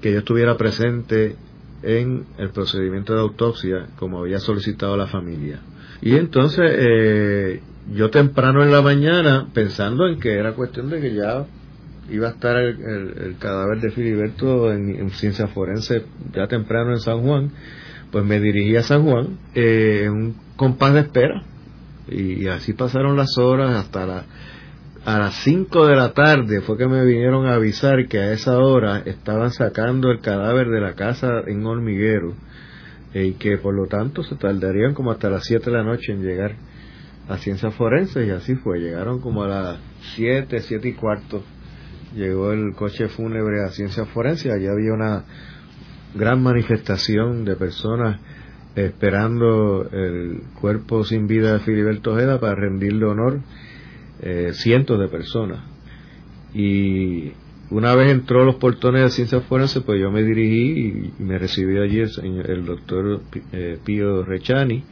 que yo estuviera presente en el procedimiento de autopsia como había solicitado la familia. Y entonces eh, yo temprano en la mañana, pensando en que era cuestión de que ya iba a estar el, cadáver de Filiberto en, en, ciencia forense ya temprano en San Juan, pues me dirigí a San Juan en un compás de espera y, así pasaron las horas hasta la, a las 5 de la tarde fue que me vinieron a avisar que a esa hora estaban sacando el cadáver de la casa en hormiguero eh, y que por lo tanto se tardarían como hasta las 7 de la noche en llegar a ciencias forenses y así fue, llegaron como a las 7, 7 y cuarto llegó el coche fúnebre a ciencias forenses, allí había una gran manifestación de personas esperando el cuerpo sin vida de Filiberto Ojeda para rendirle honor eh, cientos de personas. Y una vez entró los portones de ciencias forenses, pues yo me dirigí y me recibió allí el, doctor eh, Pío Rechani.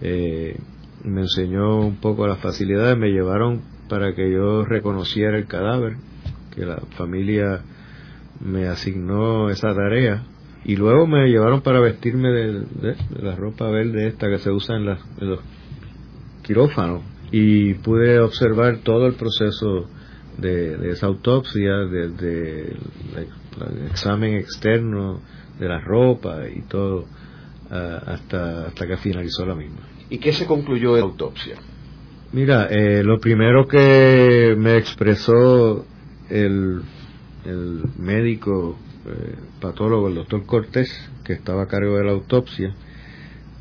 Eh, me enseñó un poco las facilidades, me llevaron para que yo reconociera el cadáver, que la familia me asignó esa tarea y luego me llevaron para vestirme de, la ropa verde esta que se usa en, los quirófanos y pude observar todo el proceso de, esa autopsia, desde el, examen externo de la ropa y todo hasta, hasta que finalizó la misma. ¿Y qué se concluyó de la autopsia? Mira, eh, lo primero que me expresó el, el médico eh, patólogo, el doctor Cortés, que estaba a cargo de la autopsia,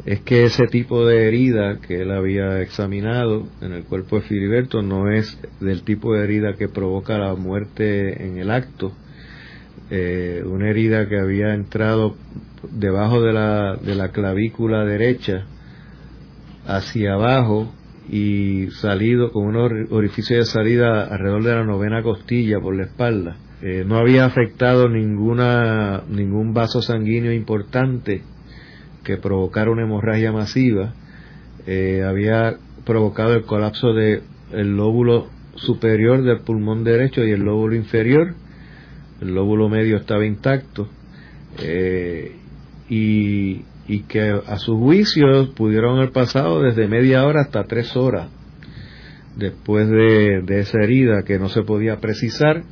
es que ese tipo de herida que él había examinado en el cuerpo de Filiberto no es del tipo de herida que provoca la muerte en el acto, eh, una herida que había entrado debajo de la, de la clavícula derecha hacia abajo y salido con un orificio de salida alrededor de la novena costilla por la espalda eh, no había afectado ninguna, ningún vaso sanguíneo importante que provocara una hemorragia masiva, eh, había provocado el colapso del lóbulo superior del pulmón derecho y el lóbulo inferior, el lóbulo medio estaba intacto, eh, y, y, que a su juicio pudieron haber pasado desde media hora hasta tres horas después de, de esa herida que no se podía precisar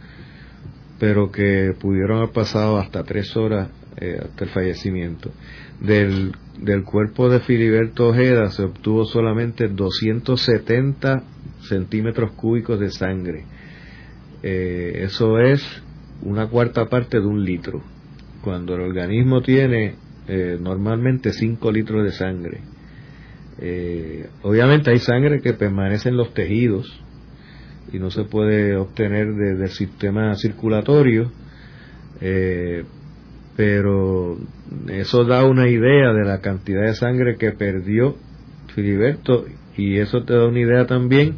pero que pudieron haber pasado hasta tres horas eh, hasta el fallecimiento. Del, del cuerpo de Filiberto Ojeda se obtuvo solamente 270 centímetros cúbicos de sangre. Eh, eso es una cuarta parte de un litro, cuando el organismo tiene eh, normalmente 5 litros de sangre. obviamente hay sangre que permanece en los tejidos, y no se puede obtener desde el sistema circulatorio, Eh, pero eso da una idea de la cantidad de sangre que perdió Filiberto y eso te da una idea también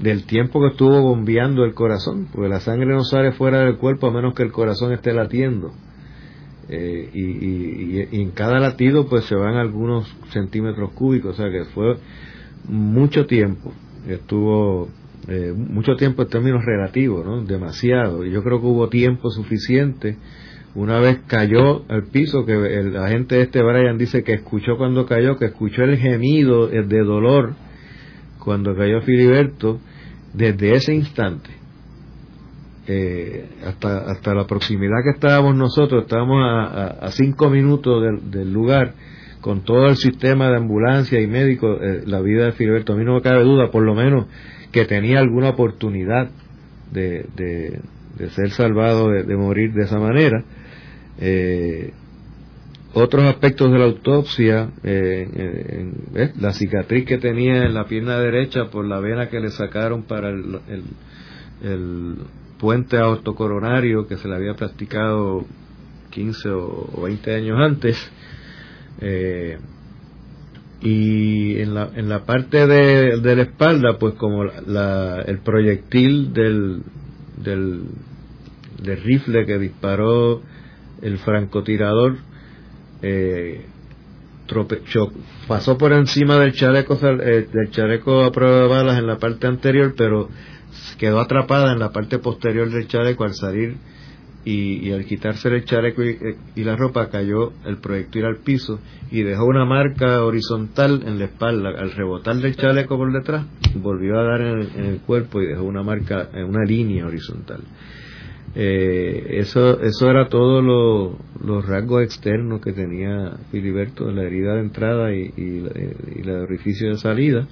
del tiempo que estuvo bombeando el corazón, porque la sangre no sale fuera del cuerpo a menos que el corazón esté latiendo. Eh, y, en cada latido pues se van algunos centímetros cúbicos, o sea que fue mucho tiempo, estuvo eh, mucho tiempo en términos relativos, ¿no? demasiado, y yo creo que hubo tiempo suficiente. Una vez cayó al piso, que el agente este Brian dice que escuchó cuando cayó, que escuchó el gemido de dolor cuando cayó Filiberto, desde ese instante. Eh, hasta, hasta la proximidad que estábamos nosotros, estábamos a, cinco minutos del, lugar, con todo el sistema de ambulancia y médico, eh, la vida de Filiberto, a mí no me cabe duda, por lo menos, que tenía alguna oportunidad de, de, ser salvado, de, morir de esa manera. Eh, otros aspectos de la autopsia, eh, la cicatriz que tenía en la pierna derecha por la vena que le sacaron para el, el, puente aortocoronario que se le había practicado 15 o 20 años antes. Y en la, en la parte de, la espalda, pues como la, el proyectil del, del, del rifle que disparó el francotirador eh, pasó por encima del chaleco eh, del chaleco a prueba de balas en la parte anterior pero quedó atrapada en la parte posterior del chaleco al salir y, al quitarse el chaleco eh, y, la ropa cayó el proyectil al piso y dejó una marca horizontal en la espalda al rebotar del chaleco por detrás volvió a dar en el, cuerpo y dejó una marca en una línea horizontal eh, eso, eso era todo los rasgos externos que tenía Filiberto, la herida de entrada y, y, el orificio de salida.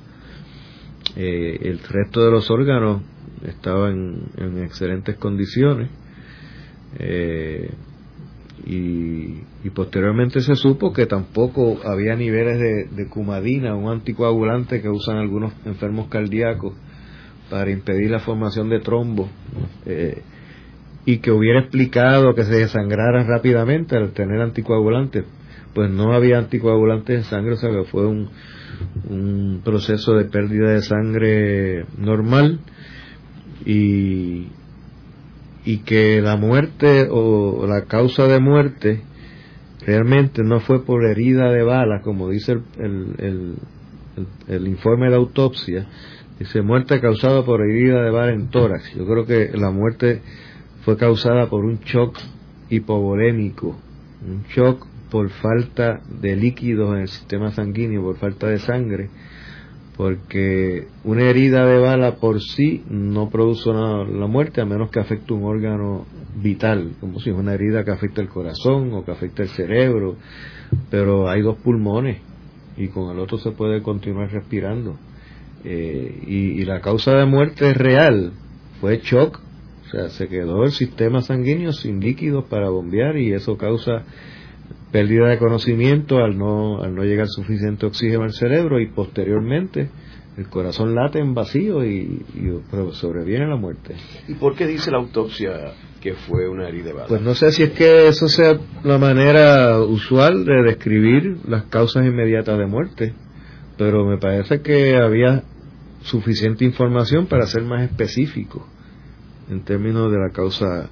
Eh, el resto de los órganos estaban en, excelentes condiciones. Eh, y, posteriormente se supo que tampoco había niveles de, cumadina, un anticoagulante que usan algunos enfermos cardíacos para impedir la formación de trombos. Eh, y que hubiera explicado que se desangrara rápidamente al tener anticoagulantes. Pues no había anticoagulantes en sangre, o sea que fue un proceso de pérdida de sangre normal y, y que la muerte o la causa de muerte realmente no fue por herida de bala, como dice el, el, el, el informe de autopsia, dice muerte causada por herida de bala en tórax. Yo creo que la muerte fue causada por un shock hipovolémico, un shock por falta de líquidos en el sistema sanguíneo, por falta de sangre, porque una herida de bala por sí no produce la muerte a menos que afecte un órgano vital, como si es una herida que afecta el corazón o que afecta el cerebro, pero hay dos pulmones y con el otro se puede continuar respirando. Eh, y, y la causa de muerte real. Fue shock. O sea, se quedó el sistema sanguíneo sin líquidos para bombear y eso causa pérdida de conocimiento al no, al no llegar suficiente oxígeno al cerebro y posteriormente el corazón late en vacío y, sobreviene la muerte. ¿Y por qué dice la autopsia que fue una herida de bala? Pues no sé si es que eso sea la manera usual de describir las causas inmediatas de muerte, pero me parece que había suficiente información para ser más específico en términos de la causa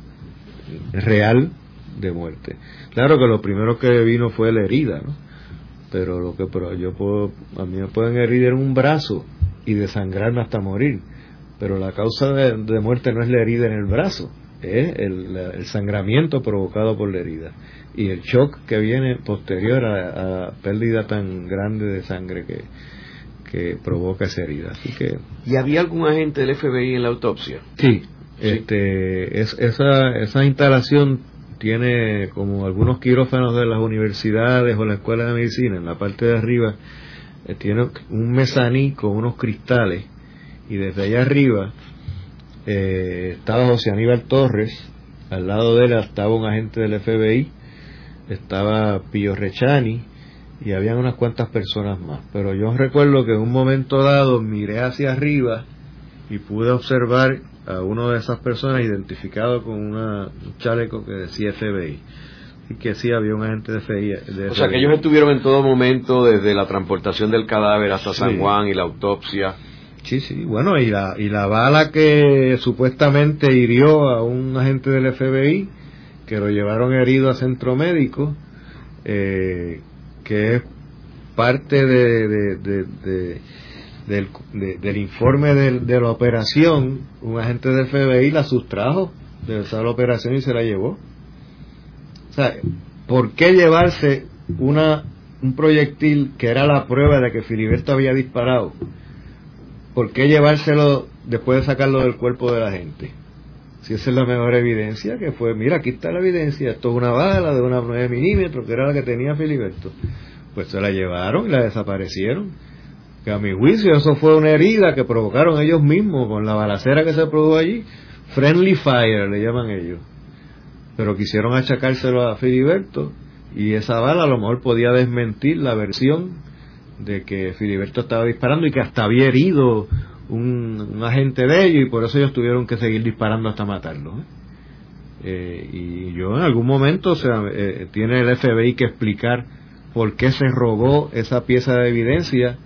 real de muerte. Claro que lo primero que vino fue la herida, ¿no? Pero lo que pero yo puedo, a mí me pueden herir en un brazo y desangrarme hasta morir, pero la causa de, muerte no es la herida en el brazo, es el, sangramiento provocado por la herida y el shock que viene posterior a, a pérdida tan grande de sangre que, que provoca esa herida. Así que. ¿Y había algún agente del FBI en la autopsia? Sí, este, es, esa, esa instalación tiene como algunos quirófanos de las universidades o la escuela de medicina, en la parte de arriba eh, tiene un mezaní con unos cristales y desde allá arriba eh, estaba José Aníbal Torres, al lado de él estaba un agente del FBI, estaba Pío Rechani y habían unas cuantas personas más. Pero yo recuerdo que en un momento dado miré hacia arriba y pude observar a una de esas personas identificado con una, un chaleco que decía FBI y que sí había un agente de FBI. o sea, que ellos estuvieron en todo momento, desde la transportación del cadáver hasta San Juan y la autopsia. Sí, sí, bueno, y la, y la bala que supuestamente hirió a un agente del FBI, que lo llevaron herido a centro médico, eh, que es parte de, del, del, informe de, la operación, un agente del FBI la sustrajo de esa operación y se la llevó. O sea, ¿por qué llevarse una, un proyectil que era la prueba de que Filiberto había disparado? ¿Por qué llevárselo después de sacarlo del cuerpo de la gente? Si esa es la mejor evidencia, que fue, mira, aquí está la evidencia, esto es una bala de una 9 milímetros, que era la que tenía Filiberto. Pues se la llevaron y la desaparecieron. Que a mi juicio eso fue una herida que provocaron ellos mismos con la balacera que se produjo allí. Friendly fire le llaman ellos. Pero quisieron achacárselo a Filiberto y esa bala a lo mejor podía desmentir la versión de que Filiberto estaba disparando y que hasta había herido un, agente de ellos y por eso ellos tuvieron que seguir disparando hasta matarlo. ¿eh? Eh, y yo en algún momento, o sea, eh, tiene el FBI que explicar por qué se robó esa pieza de evidencia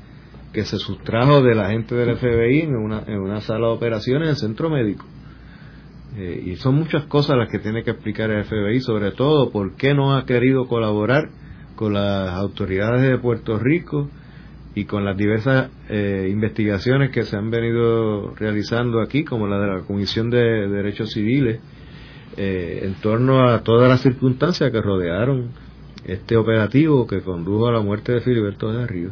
que se sustrajo de la gente del FBI en una, en una sala de operaciones en el centro médico. y son muchas cosas las que tiene que explicar el FBI, sobre todo por qué no ha querido colaborar con las autoridades de Puerto Rico y con las diversas eh, investigaciones que se han venido realizando aquí, como la de la Comisión de Derechos Civiles, eh, en torno a todas las circunstancias que rodearon este operativo que condujo a la muerte de Filiberto de Río.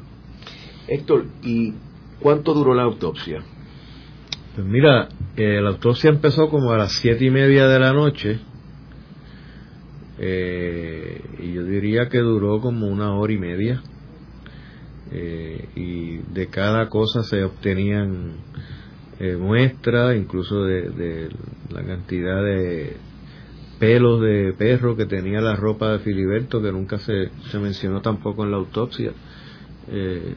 Héctor, ¿y cuánto duró la autopsia? Pues mira, eh, la autopsia empezó como a las siete y media de la noche y yo diría que duró como una hora y media eh, y de cada cosa se obtenían eh, muestras, incluso de, la cantidad de pelos de perro que tenía la ropa de Filiberto, que nunca se, se mencionó tampoco en la autopsia. Eh,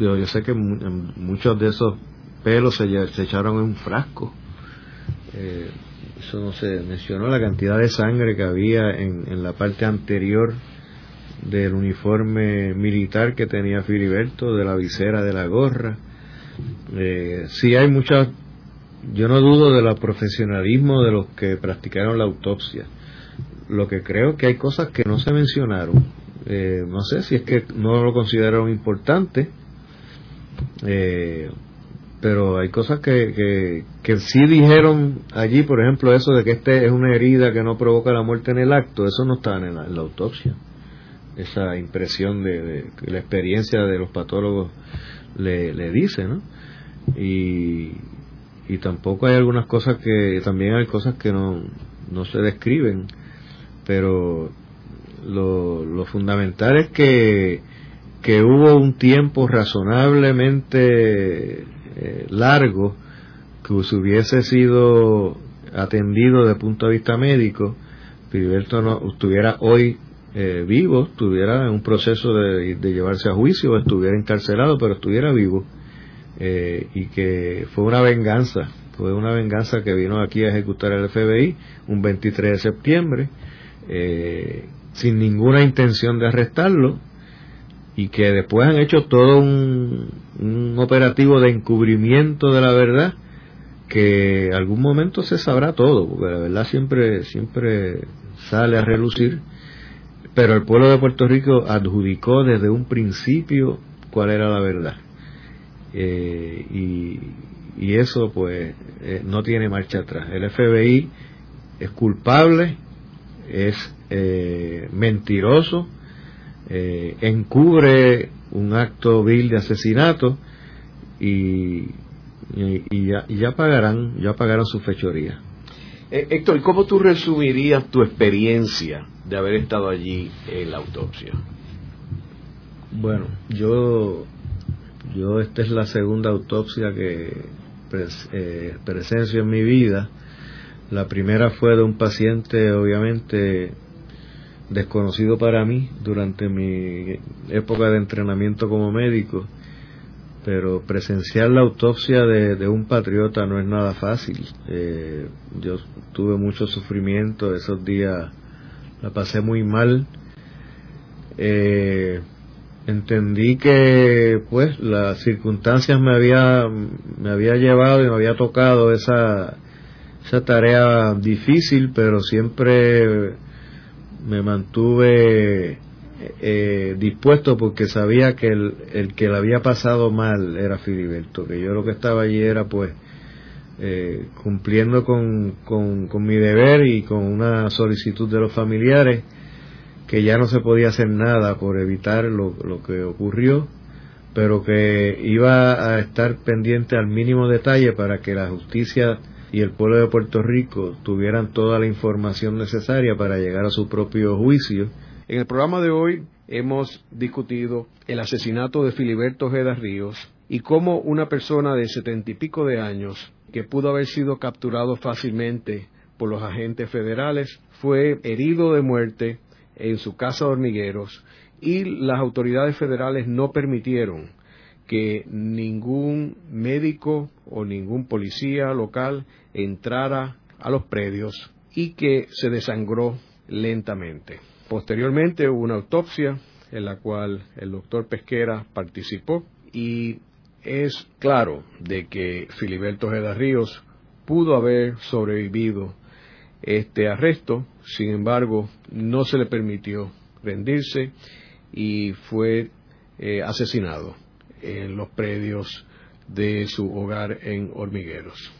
yo, sé que muchos de esos pelos se, se echaron en un frasco. eso no se mencionó, la cantidad de sangre que había en, en la parte anterior del uniforme militar que tenía Filiberto, de la visera, de la gorra. Eh, sí hay muchas, yo no dudo del profesionalismo de los que practicaron la autopsia. Lo que creo que hay cosas que no se mencionaron. Eh, no sé si es que no lo consideraron importante, eh, pero hay cosas que, que, que sí dijeron allí, por ejemplo, eso de que este es una herida que no provoca la muerte en el acto, eso no está en la autopsia esa impresión de, que la experiencia de los patólogos le, le dice, ¿no? Y, y tampoco hay algunas cosas que, también hay cosas que no, no se describen, pero lo, lo fundamental es que, que hubo un tiempo razonablemente eh, largo que se hubiese sido atendido el punto de vista médico, Filiberto no estuviera hoy eh, vivo, estuviera en un proceso de, llevarse a juicio, estuviera encarcelado, pero estuviera vivo, eh, y que fue una venganza, fue una venganza que vino aquí a ejecutar el FBI un 23 de septiembre, eh, sin ninguna intención de arrestarlo, y que después han hecho todo un, operativo de encubrimiento de la verdad, que algún momento se sabrá todo, porque la verdad siempre, siempre sale a relucir pero el pueblo de Puerto Rico adjudicó desde un principio cuál era la verdad. Eh, y, eso pues eh, no tiene marcha atrás. El FBI es culpable, es eh, mentiroso, encubre un acto vil de asesinato y, y, ya, y ya pagarán, ya pagarán su fechoría. Eh, Héctor, ¿cómo tú resumirías tu experiencia de haber estado allí en la autopsia? Bueno, yo, yo esta es la segunda autopsia que eh, presencio en mi vida. La primera fue de un paciente, obviamente, desconocido para mí durante mi época de entrenamiento como médico pero presenciar la autopsia de, un patriota no es nada fácil. Eh, yo tuve mucho sufrimiento esos días, la pasé muy mal. Eh, entendí que pues las circunstancias me había me había llevado y me había tocado esa esa tarea difícil pero siempre me mantuve eh, dispuesto porque sabía que el, el que le había pasado mal era Filiberto, que yo lo que estaba allí era pues eh, cumpliendo con, con, mi deber y con una solicitud de los familiares que ya no se podía hacer nada por evitar lo, lo que ocurrió, pero que iba a estar pendiente al mínimo detalle para que la justicia y el pueblo de Puerto Rico tuvieran toda la información necesaria para llegar a su propio juicio. En el programa de hoy hemos discutido el asesinato de Filiberto Ojeda Ríos y cómo una persona de setenta y pico de años que pudo haber sido capturado fácilmente por los agentes federales fue herido de muerte en su casa de hormigueros y las autoridades federales no permitieron que ningún médico o ningún policía local entrara a los predios y que se desangró lentamente. Posteriormente hubo una autopsia en la cual el doctor Pesquera participó y es claro de que Filiberto Ojeda Ríos pudo haber sobrevivido este arresto, sin embargo no se le permitió rendirse y fue eh, asesinado en los predios de su hogar en Hormigueros.